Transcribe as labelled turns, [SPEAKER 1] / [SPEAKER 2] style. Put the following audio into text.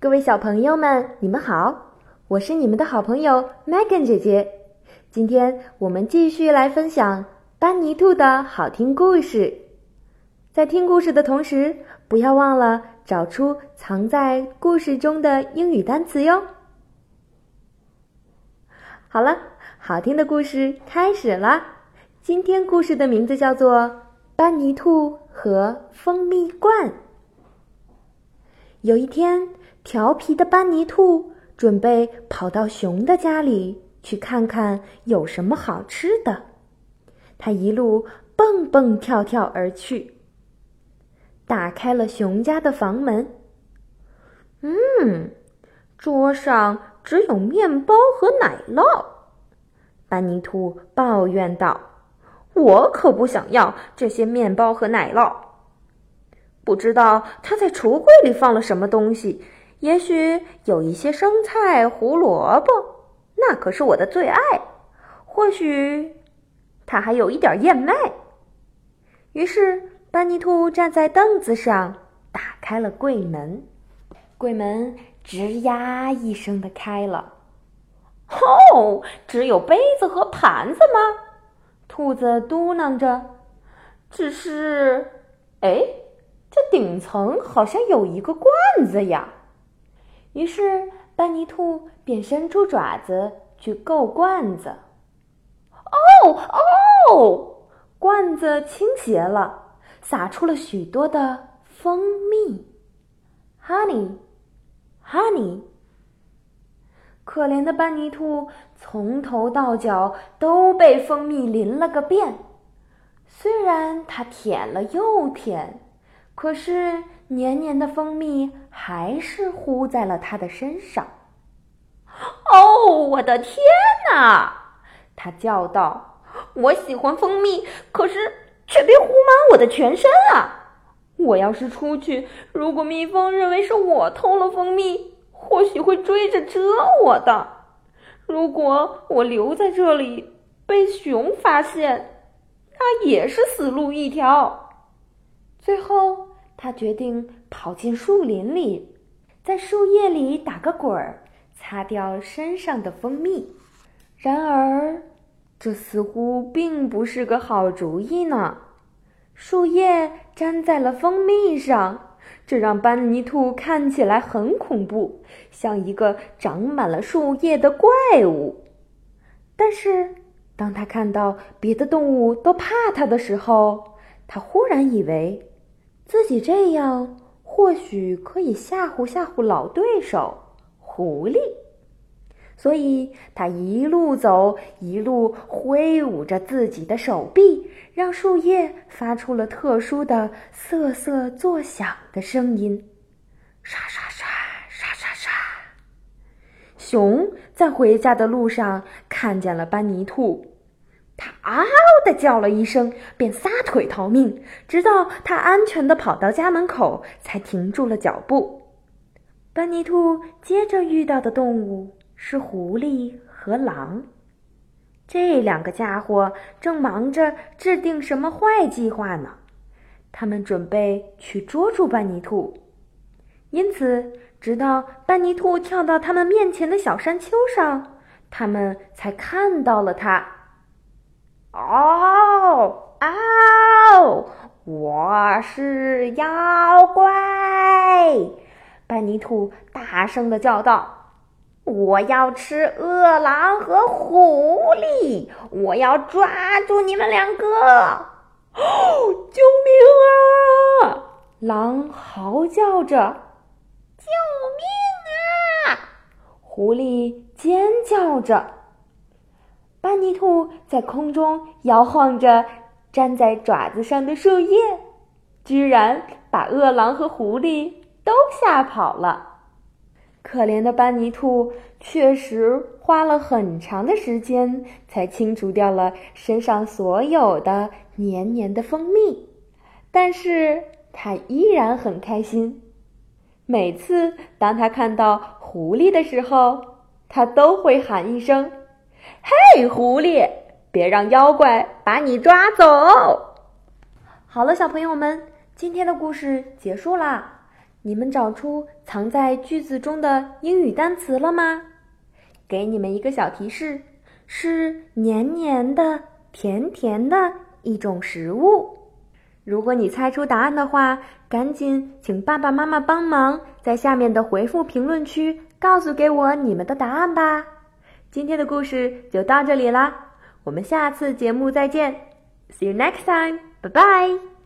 [SPEAKER 1] 各位小朋友们，你们好，我是你们的好朋友 Megan 姐姐。今天我们继续来分享班尼兔的好听故事。在听故事的同时，不要忘了找出藏在故事中的英语单词哟。好了，好听的故事开始了。今天故事的名字叫做《班尼兔和蜂蜜罐》。有一天，调皮的班尼兔准备跑到熊的家里去看看有什么好吃的。他一路蹦蹦跳跳而去，打开了熊家的房门。嗯，桌上只有面包和奶酪。班尼兔抱怨道：“我可不想要这些面包和奶酪。”不知道他在橱柜里放了什么东西，也许有一些生菜、胡萝卜，那可是我的最爱。或许它还有一点燕麦。于是班尼兔站在凳子上，打开了柜门。柜门吱呀一声的开了。哦，只有杯子和盘子吗？兔子嘟囔着。只是，哎。这顶层好像有一个罐子呀，于是班尼兔便伸出爪子去够罐子。哦哦，罐子倾斜了，洒出了许多的蜂蜜，honey，honey。可怜的班尼兔从头到脚都被蜂蜜淋了个遍，虽然它舔了又舔。可是黏黏的蜂蜜还是糊在了他的身上。哦，我的天哪！他叫道：“我喜欢蜂蜜，可是却别糊满我的全身啊！我要是出去，如果蜜蜂认为是我偷了蜂蜜，或许会追着蛰我的。如果我留在这里被熊发现，那也是死路一条。”最后。他决定跑进树林里，在树叶里打个滚儿，擦掉身上的蜂蜜。然而，这似乎并不是个好主意呢。树叶粘在了蜂蜜上，这让班尼兔看起来很恐怖，像一个长满了树叶的怪物。但是，当他看到别的动物都怕他的时候，他忽然以为。自己这样或许可以吓唬吓唬老对手狐狸，所以他一路走，一路挥舞着自己的手臂，让树叶发出了特殊的瑟瑟作响的声音，沙沙沙沙沙沙。熊在回家的路上看见了班尼兔。他嗷的叫了一声，便撒腿逃命，直到他安全的跑到家门口，才停住了脚步。班尼兔接着遇到的动物是狐狸和狼，这两个家伙正忙着制定什么坏计划呢？他们准备去捉住班尼兔，因此，直到班尼兔跳到他们面前的小山丘上，他们才看到了他。哦哦，我是妖怪！班尼兔大声的叫道：“我要吃饿狼和狐狸，我要抓住你们两个！”哦，救命啊！狼嚎叫着：“救命啊！”狐狸尖叫着。班尼兔在空中摇晃着粘在爪子上的树叶，居然把饿狼和狐狸都吓跑了。可怜的班尼兔确实花了很长的时间才清除掉了身上所有的黏黏的蜂蜜，但是他依然很开心。每次当他看到狐狸的时候，他都会喊一声。嘿，狐狸，别让妖怪把你抓走！好了，小朋友们，今天的故事结束啦。你们找出藏在句子中的英语单词了吗？给你们一个小提示，是黏黏的、甜甜的一种食物。如果你猜出答案的话，赶紧请爸爸妈妈帮忙，在下面的回复评论区告诉给我你们的答案吧。今天的故事就到这里啦，我们下次节目再见，See you next time，拜拜。